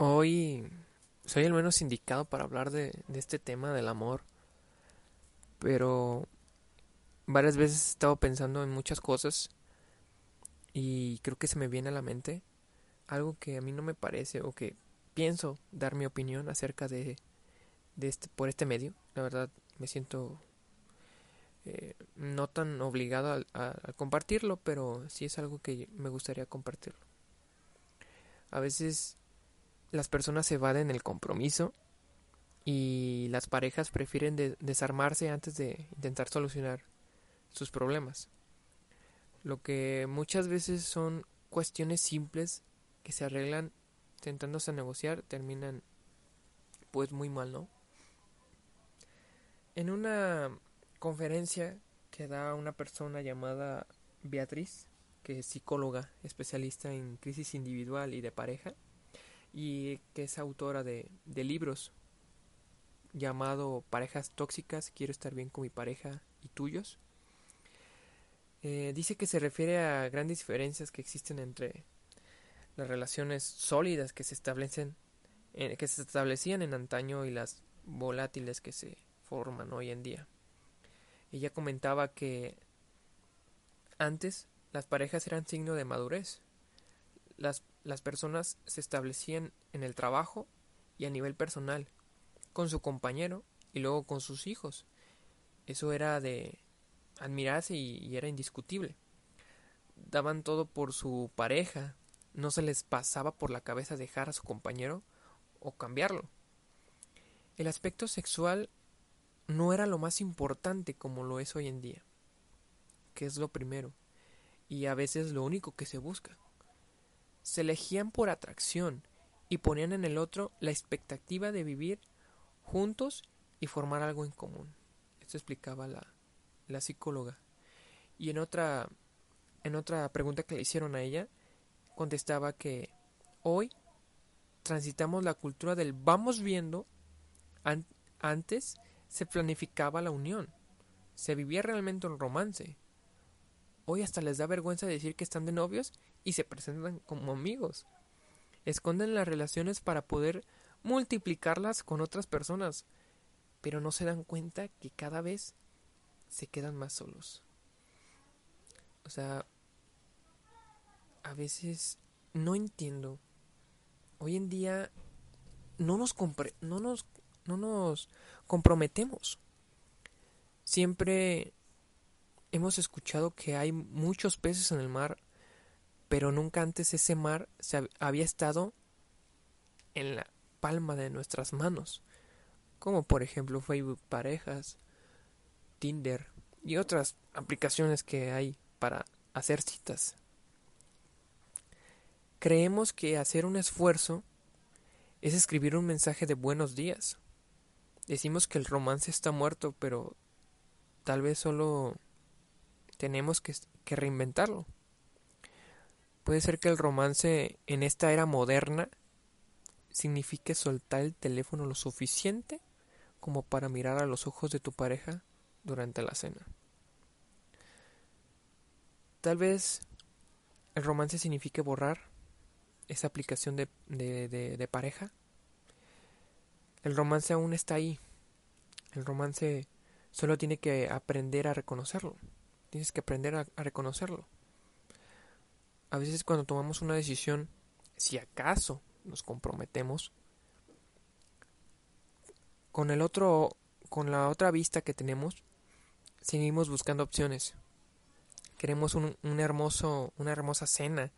Hoy soy el menos indicado para hablar de, este tema del amor, pero varias veces he estado pensando en muchas cosas y creo que se me viene a la mente algo que a mí no me parece o que pienso dar mi opinión acerca de, de este por este medio. La verdad me siento eh, no tan obligado a, a, compartirlo, pero sí es algo que me gustaría compartirlo. A veces las personas evaden el compromiso y las parejas prefieren desarmarse antes de intentar solucionar sus problemas. Lo que muchas veces son cuestiones simples que se arreglan tentándose a negociar terminan pues muy mal, ¿no? En una conferencia que da una persona llamada Beatriz, que es psicóloga especialista en crisis individual y de pareja, y que es autora de, de libros llamado Parejas Tóxicas, Quiero estar bien con mi pareja y tuyos. Eh, dice que se refiere a grandes diferencias que existen entre las relaciones sólidas que se establecen eh, que se establecían en antaño y las volátiles que se forman hoy en día. Ella comentaba que antes las parejas eran signo de madurez. Las las personas se establecían en el trabajo y a nivel personal, con su compañero y luego con sus hijos. Eso era de admirarse y, era indiscutible. Daban todo por su pareja, no se les pasaba por la cabeza dejar a su compañero o cambiarlo. El aspecto sexual no era lo más importante como lo es hoy en día, que es lo primero, y a veces lo único que se busca se elegían por atracción y ponían en el otro la expectativa de vivir juntos y formar algo en común. Esto explicaba la, la psicóloga. Y en otra, en otra pregunta que le hicieron a ella, contestaba que hoy transitamos la cultura del vamos viendo. antes se planificaba la unión, se vivía realmente un romance. Hoy hasta les da vergüenza decir que están de novios y se presentan como amigos. Esconden las relaciones para poder multiplicarlas con otras personas, pero no se dan cuenta que cada vez se quedan más solos. O sea, a veces no entiendo. Hoy en día no nos, no nos, no nos comprometemos. Siempre hemos escuchado que hay muchos peces en el mar pero nunca antes ese mar se había estado en la palma de nuestras manos, como por ejemplo Facebook Parejas, Tinder y otras aplicaciones que hay para hacer citas. Creemos que hacer un esfuerzo es escribir un mensaje de buenos días. Decimos que el romance está muerto, pero tal vez solo tenemos que, reinventarlo. Puede ser que el romance en esta era moderna signifique soltar el teléfono lo suficiente como para mirar a los ojos de tu pareja durante la cena. Tal vez el romance signifique borrar esa aplicación de, de, pareja. El romance aún está ahí. El romance solo tiene que aprender a reconocerlo. Tienes que aprender a reconocerlo a veces cuando tomamos una decisión, si acaso nos comprometemos, con el otro, con la otra vista que tenemos, seguimos buscando opciones. Queremos un, hermoso, una hermosa cena,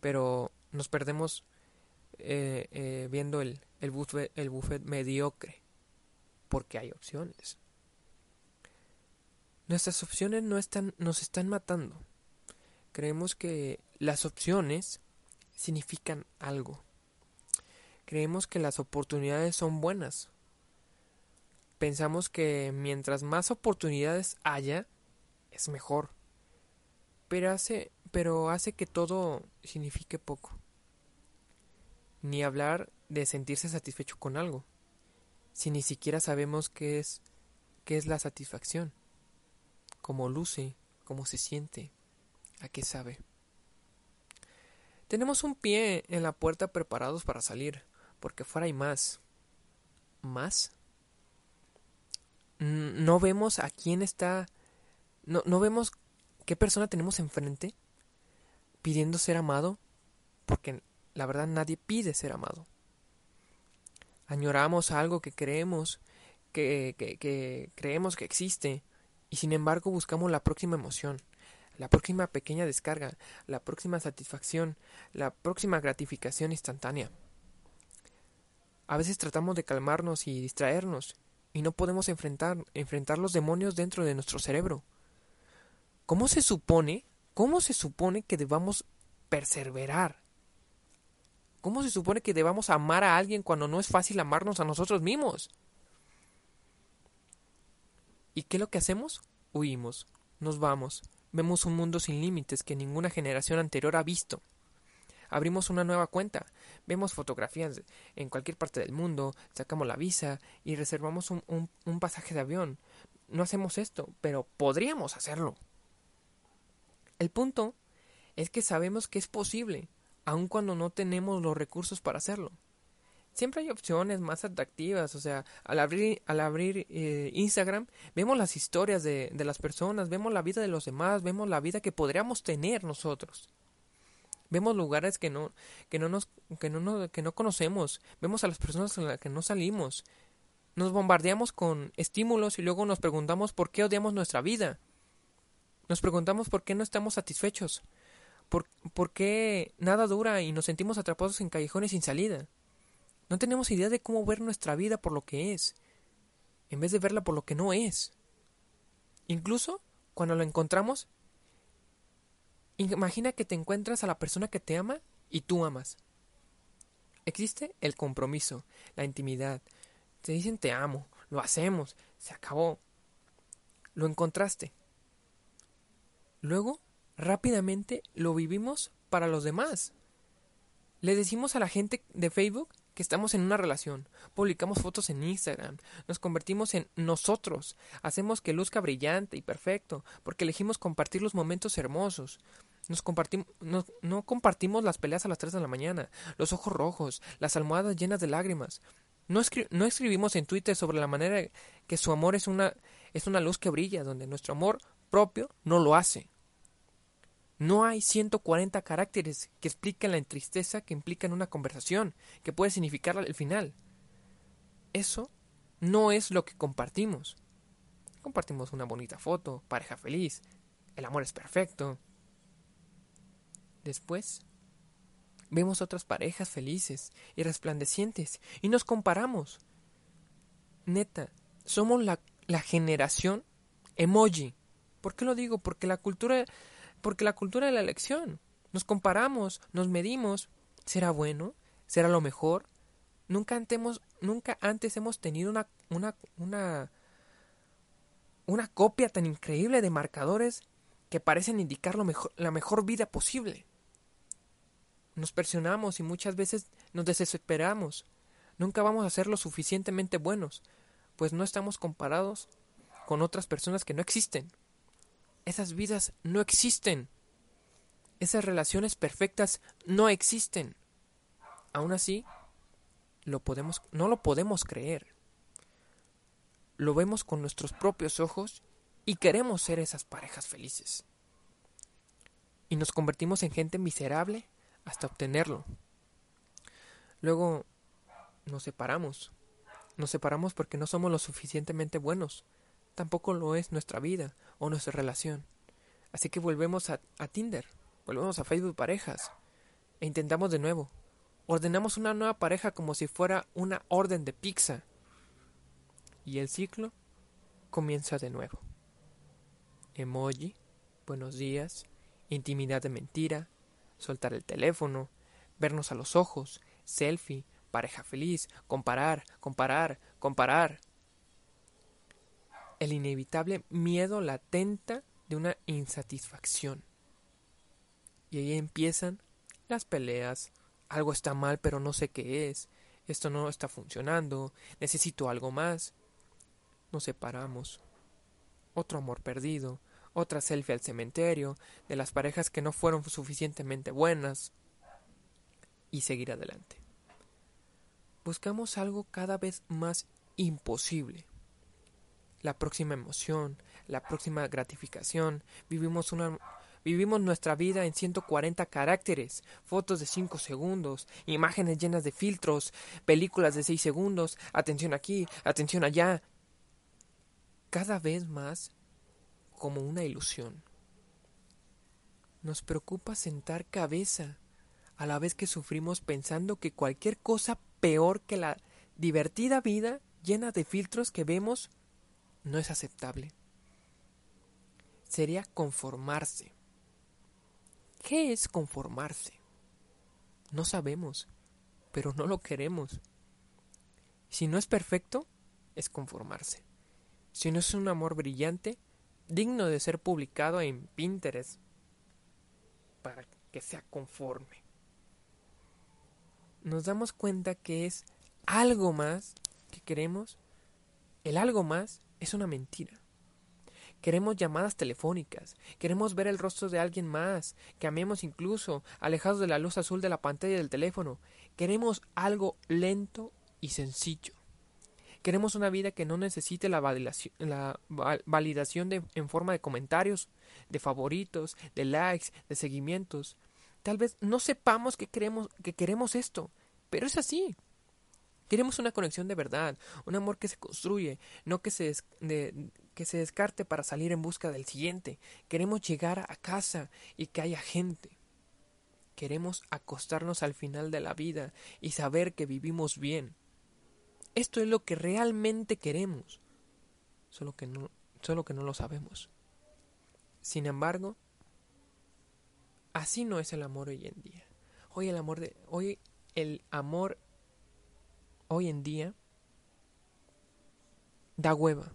pero nos perdemos eh, eh, viendo el, el, buffet, el buffet mediocre, porque hay opciones. Nuestras opciones no están, nos están matando. Creemos que las opciones significan algo. creemos que las oportunidades son buenas. Pensamos que mientras más oportunidades haya, es mejor. Pero hace, pero hace que todo signifique poco. Ni hablar de sentirse satisfecho con algo, si ni siquiera sabemos qué es, qué es la satisfacción, cómo luce, cómo se siente, a qué sabe. Tenemos un pie en la puerta preparados para salir, porque fuera hay más. ¿Más? No vemos a quién está. No, no vemos qué persona tenemos enfrente pidiendo ser amado, porque la verdad nadie pide ser amado. Añoramos algo que creemos que, que, que creemos que existe y sin embargo buscamos la próxima emoción, la próxima pequeña descarga, la próxima satisfacción, la próxima gratificación instantánea. A veces tratamos de calmarnos y distraernos, y no podemos enfrentar, enfrentar los demonios dentro de nuestro cerebro. ¿Cómo se supone, cómo se supone que debamos perseverar? ¿Cómo se supone que debamos amar a alguien cuando no es fácil amarnos a nosotros mismos? ¿Y qué es lo que hacemos? Huimos, nos vamos, vemos un mundo sin límites que ninguna generación anterior ha visto. Abrimos una nueva cuenta, vemos fotografías en cualquier parte del mundo, sacamos la visa y reservamos un, un pasaje de avión. No hacemos esto, pero podríamos hacerlo. El punto es que sabemos que es posible, aun cuando no tenemos los recursos para hacerlo siempre hay opciones más atractivas. O sea, al abrir, al abrir eh, Instagram, vemos las historias de, de, las personas, vemos la vida de los demás, vemos la vida que podríamos tener nosotros. Vemos lugares que no, que no nos, que no, que no conocemos, vemos a las personas con las que no salimos. Nos bombardeamos con estímulos y luego nos preguntamos por qué odiamos nuestra vida. Nos preguntamos por qué no estamos satisfechos. Por, por qué nada dura y nos sentimos atrapados en callejones sin salida. No tenemos idea de cómo ver nuestra vida por lo que es, en vez de verla por lo que no es. Incluso cuando lo encontramos, imagina que te encuentras a la persona que te ama y tú amas. Existe el compromiso, la intimidad. Te dicen te amo, lo hacemos, se acabó. Lo encontraste. Luego, rápidamente lo vivimos para los demás. Le decimos a la gente de Facebook que estamos en una relación, publicamos fotos en Instagram, nos convertimos en nosotros, hacemos que luzca brillante y perfecto, porque elegimos compartir los momentos hermosos. Nos compartimos, no, compartimos las peleas a las 3 de la mañana, los ojos rojos, las almohadas llenas de lágrimas. No, no escribimos en Twitter sobre la manera que su amor es una, es una luz que brilla, donde nuestro amor propio no lo hace. No hay 140 caracteres que expliquen la tristeza que implica en una conversación, que puede significar el final. Eso no es lo que compartimos. Compartimos una bonita foto, pareja feliz, el amor es perfecto. Después, vemos otras parejas felices y resplandecientes y nos comparamos. Neta, somos la, la generación emoji. ¿Por qué lo digo? Porque la cultura porque la cultura de la elección. Nos comparamos, nos medimos. ¿Será bueno? ¿Será lo mejor? Nunca antes hemos, nunca antes hemos tenido una, una, una, una copia tan increíble de marcadores que parecen indicar lo mejor, la mejor vida posible. Nos presionamos y muchas veces nos desesperamos. Nunca vamos a ser lo suficientemente buenos, pues no estamos comparados con otras personas que no existen. Esas vidas no existen. Esas relaciones perfectas no existen. Aún así, lo podemos, no lo podemos creer. Lo vemos con nuestros propios ojos y queremos ser esas parejas felices. Y nos convertimos en gente miserable hasta obtenerlo. Luego nos separamos. Nos separamos porque no somos lo suficientemente buenos. Tampoco lo es nuestra vida o nuestra relación. Así que volvemos a, Tinder, volvemos a Facebook Parejas e intentamos de nuevo. Ordenamos una nueva pareja como si fuera una orden de pizza. Y el ciclo comienza de nuevo. Emoji, buenos días, intimidad de mentira, soltar el teléfono, vernos a los ojos, selfie, pareja feliz, comparar, comparar, comparar. El inevitable miedo latenta de una insatisfacción. Y ahí empiezan las peleas. Algo está mal, pero no sé qué es. Esto no está funcionando. Necesito algo más. Nos separamos. Otro amor perdido. Otra selfie al cementerio. De las parejas que no fueron suficientemente buenas. Y seguir adelante. Buscamos algo cada vez más imposible. La próxima emoción, la próxima gratificación. Vivimos una Vivimos nuestra vida en 140 caracteres, fotos de 5 segundos, imágenes llenas de filtros, películas de 6 segundos, atención aquí, atención allá. Cada vez más como una ilusión. Nos preocupa sentar cabeza, a la vez que sufrimos pensando que cualquier cosa peor que la divertida vida llena de filtros que vemos no es aceptable. Sería conformarse. ¿Qué es conformarse? No sabemos, pero no lo queremos. Si no es perfecto, es conformarse. Si no es un amor brillante, digno de ser publicado en Pinterest, para que sea conforme. Nos damos cuenta que es algo más que queremos. El algo más es una mentira. Queremos llamadas telefónicas, queremos ver el rostro de alguien más, que amemos incluso, alejados de la luz azul de la pantalla del teléfono. Queremos algo lento y sencillo. Queremos una vida que no necesite la validación, en forma de comentarios, de favoritos, de likes, de seguimientos. Tal vez no sepamos que queremos, que queremos esto, pero es así. Queremos una conexión de verdad, un amor que se construye, no que se, de, que se descarte para salir en busca del siguiente. Queremos llegar a casa y que haya gente. Queremos acostarnos al final de la vida y saber que vivimos bien. Esto es lo que realmente queremos, solo que no, solo que no lo sabemos. Sin embargo, así no es el amor hoy en día. Hoy el amor de hoy el amor hoy en día da hueva.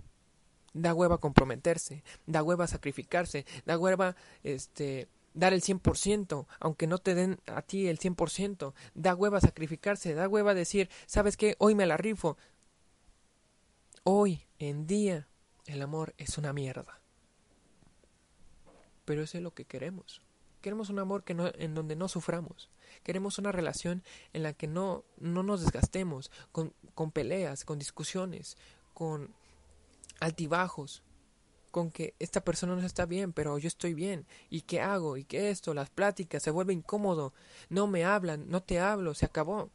Da hueva comprometerse, da hueva sacrificarse, da hueva este dar el 100%, aunque no te den a ti el 100%, da hueva sacrificarse, da hueva decir, ¿sabes qué? Hoy me la rifo. Hoy en día el amor es una mierda. Pero eso es lo que queremos. Queremos un amor que no, en donde no suframos. Queremos una relación en la que no, no nos desgastemos con, con peleas, con discusiones, con altibajos, con que esta persona no está bien, pero yo estoy bien. ¿Y qué hago? ¿Y qué esto? Las pláticas se vuelve incómodo. No me hablan, no te hablo, se acabó.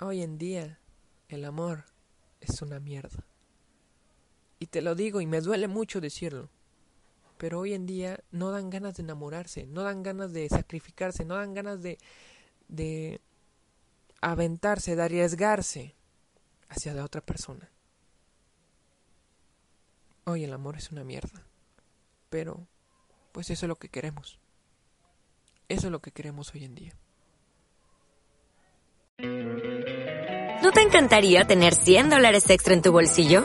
Hoy en día el amor es una mierda. Y te lo digo y me duele mucho decirlo. Pero hoy en día no dan ganas de enamorarse, no dan ganas de sacrificarse, no dan ganas de de aventarse, de arriesgarse hacia la otra persona. Hoy el amor es una mierda. Pero, pues eso es lo que queremos. Eso es lo que queremos hoy en día. ¿No te encantaría tener 100 dólares extra en tu bolsillo?